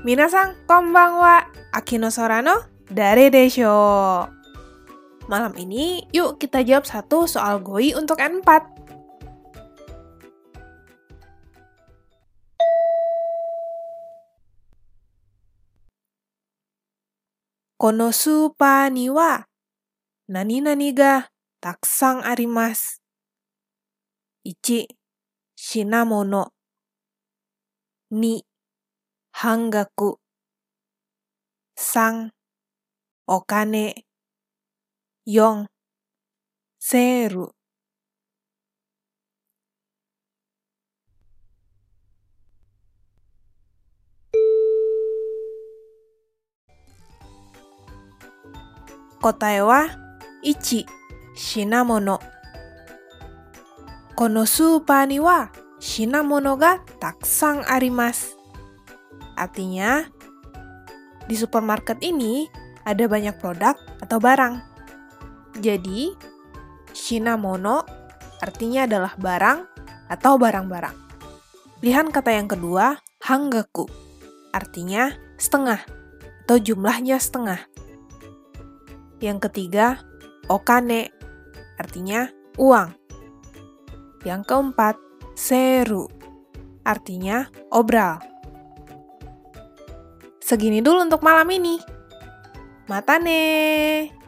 Minasan, konbanwa. Akino Sorano dari Desho. Malam ini, yuk kita jawab satu soal GOI untuk N4. Kono supa ni wa nani nani ga arimasu. 1. 品物2半額。3お金。4セール。Kotae wa 1品物。このスーパーには品物がたくさんあります。Artinya, di supermarket ini ada banyak produk atau barang. Jadi, shinamono artinya adalah barang atau barang-barang. Pilihan kata yang kedua, hanggaku, artinya setengah atau jumlahnya setengah. Yang ketiga, okane, artinya uang. Yang keempat, seru, artinya obral. Segini dulu untuk malam ini. Mata nih.